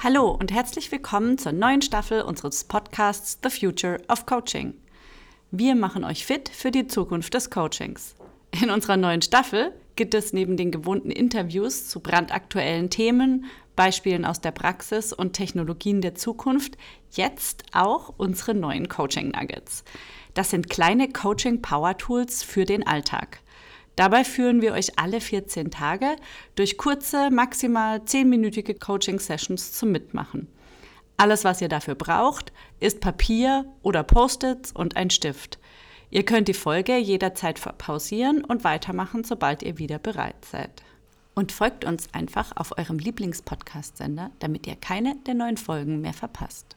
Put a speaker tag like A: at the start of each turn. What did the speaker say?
A: Hallo und herzlich willkommen zur neuen Staffel unseres Podcasts The Future of Coaching. Wir machen euch fit für die Zukunft des Coachings. In unserer neuen Staffel gibt es neben den gewohnten Interviews zu brandaktuellen Themen, Beispielen aus der Praxis und Technologien der Zukunft jetzt auch unsere neuen Coaching Nuggets. Das sind kleine Coaching Power Tools für den Alltag. Dabei führen wir euch alle 14 Tage durch kurze, maximal 10-minütige Coaching-Sessions zum Mitmachen. Alles, was ihr dafür braucht, ist Papier oder Post-its und ein Stift. Ihr könnt die Folge jederzeit pausieren und weitermachen, sobald ihr wieder bereit seid. Und folgt uns einfach auf eurem Lieblingspodcast-Sender, damit ihr keine der neuen Folgen mehr verpasst.